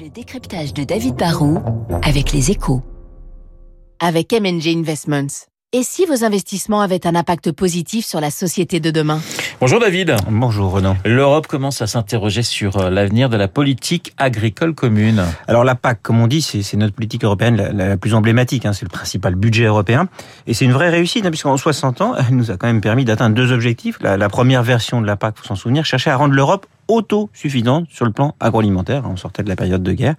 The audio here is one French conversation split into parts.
Le décryptage de David Barrault avec les échos. Avec MNG Investments. Et si vos investissements avaient un impact positif sur la société de demain? Bonjour David. Bonjour Renan. L'Europe commence à s'interroger sur euh, l'avenir de la politique agricole commune. Alors la PAC, comme on dit, c'est notre politique européenne la, la plus emblématique. Hein, c'est le principal budget européen. Et c'est une vraie réussite, hein, puisqu'en 60 ans, elle nous a quand même permis d'atteindre deux objectifs. La, la première version de la PAC, faut s'en souvenir, cherchait à rendre l'Europe autosuffisante sur le plan agroalimentaire. On sortait de la période de guerre.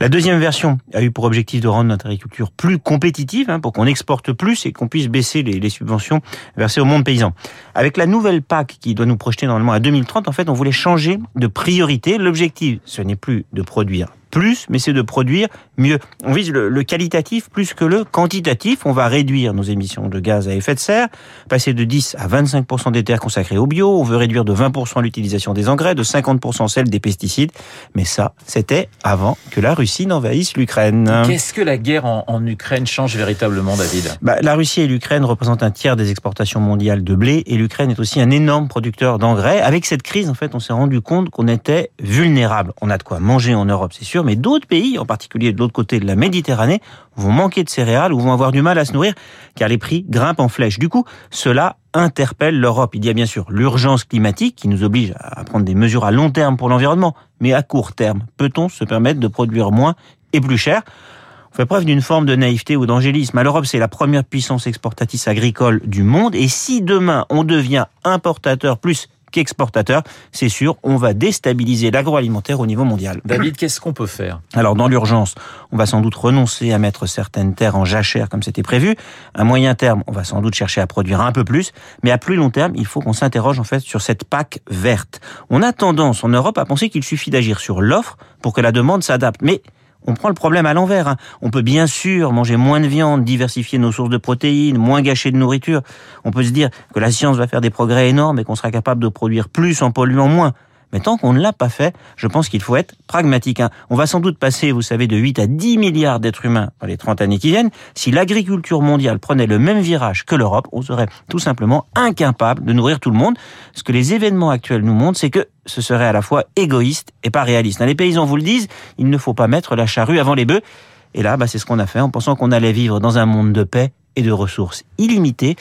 La deuxième version a eu pour objectif de rendre notre agriculture plus compétitive, hein, pour qu'on exporte plus et qu'on puisse baisser les, les, subventions versées au monde paysan. Avec la nouvelle PAC qui doit nous projeter normalement à 2030, en fait, on voulait changer de priorité. L'objectif, ce n'est plus de produire plus, mais c'est de produire mieux. On vise le, le, qualitatif plus que le quantitatif. On va réduire nos émissions de gaz à effet de serre, passer de 10 à 25 des terres consacrées au bio. On veut réduire de 20 l'utilisation des engrais, de 50 celle des pesticides. Mais ça, c'était avant que la Russie n'envahisse l'Ukraine. Qu'est-ce que la guerre en, en, Ukraine change véritablement, David? Bah, La Russie et l'Ukraine représentent un tiers des exportations mondiales de blé et l'Ukraine est aussi un énorme producteur d'engrais. Avec cette crise, en fait, on s'est rendu compte qu'on était vulnérable. On a de quoi manger en Europe, c'est sûr, mais d'autres pays, en particulier de l'autre côté de la Méditerranée, vont manquer de céréales ou vont avoir du mal à se nourrir car les prix grimpent en flèche. Du coup, cela interpelle l'Europe. Il y a bien sûr l'urgence climatique qui nous oblige à prendre des mesures à long terme pour l'environnement, mais à court terme, peut-on se permettre de produire moins et plus cher? On fait preuve d'une forme de naïveté ou d'angélisme. L'Europe, c'est la première puissance exportatrice agricole du monde. Et si demain, on devient importateur plus qu'exportateur, c'est sûr, on va déstabiliser l'agroalimentaire au niveau mondial. David, qu'est-ce qu'on peut faire? Alors, dans l'urgence, on va sans doute renoncer à mettre certaines terres en jachère comme c'était prévu. À moyen terme, on va sans doute chercher à produire un peu plus, mais à plus long terme, il faut qu'on s'interroge en fait sur cette PAC verte. On a tendance en Europe à penser qu'il suffit d'agir sur l'offre pour que la demande s'adapte, mais on prend le problème à l'envers. Hein. On peut bien sûr manger moins de viande, diversifier nos sources de protéines, moins gâcher de nourriture. On peut se dire que la science va faire des progrès énormes et qu'on sera capable de produire plus en polluant moins. Mais tant qu'on ne l'a pas fait, je pense qu'il faut être pragmatique. Hein. On va sans doute passer, vous savez, de 8 à 10 milliards d'êtres humains dans les 30 années qui viennent. Si l'agriculture mondiale prenait le même virage que l'Europe, on serait tout simplement incapable de nourrir tout le monde. Ce que les événements actuels nous montrent, c'est que ce serait à la fois égoïste et pas réaliste. Les paysans vous le disent, il ne faut pas mettre la charrue avant les bœufs. Et là, bah, c'est ce qu'on a fait en pensant qu'on allait vivre dans un monde de paix et de ressources illimitées.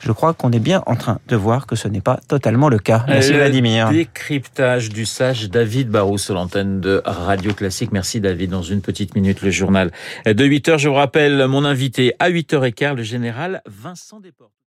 Je crois qu'on est bien en train de voir que ce n'est pas totalement le cas. Merci le Vladimir. Décryptage du sage David Barrou sur l'antenne de Radio Classique. Merci David. Dans une petite minute, le journal de 8 heures. Je vous rappelle mon invité à 8h15, le général Vincent Desportes.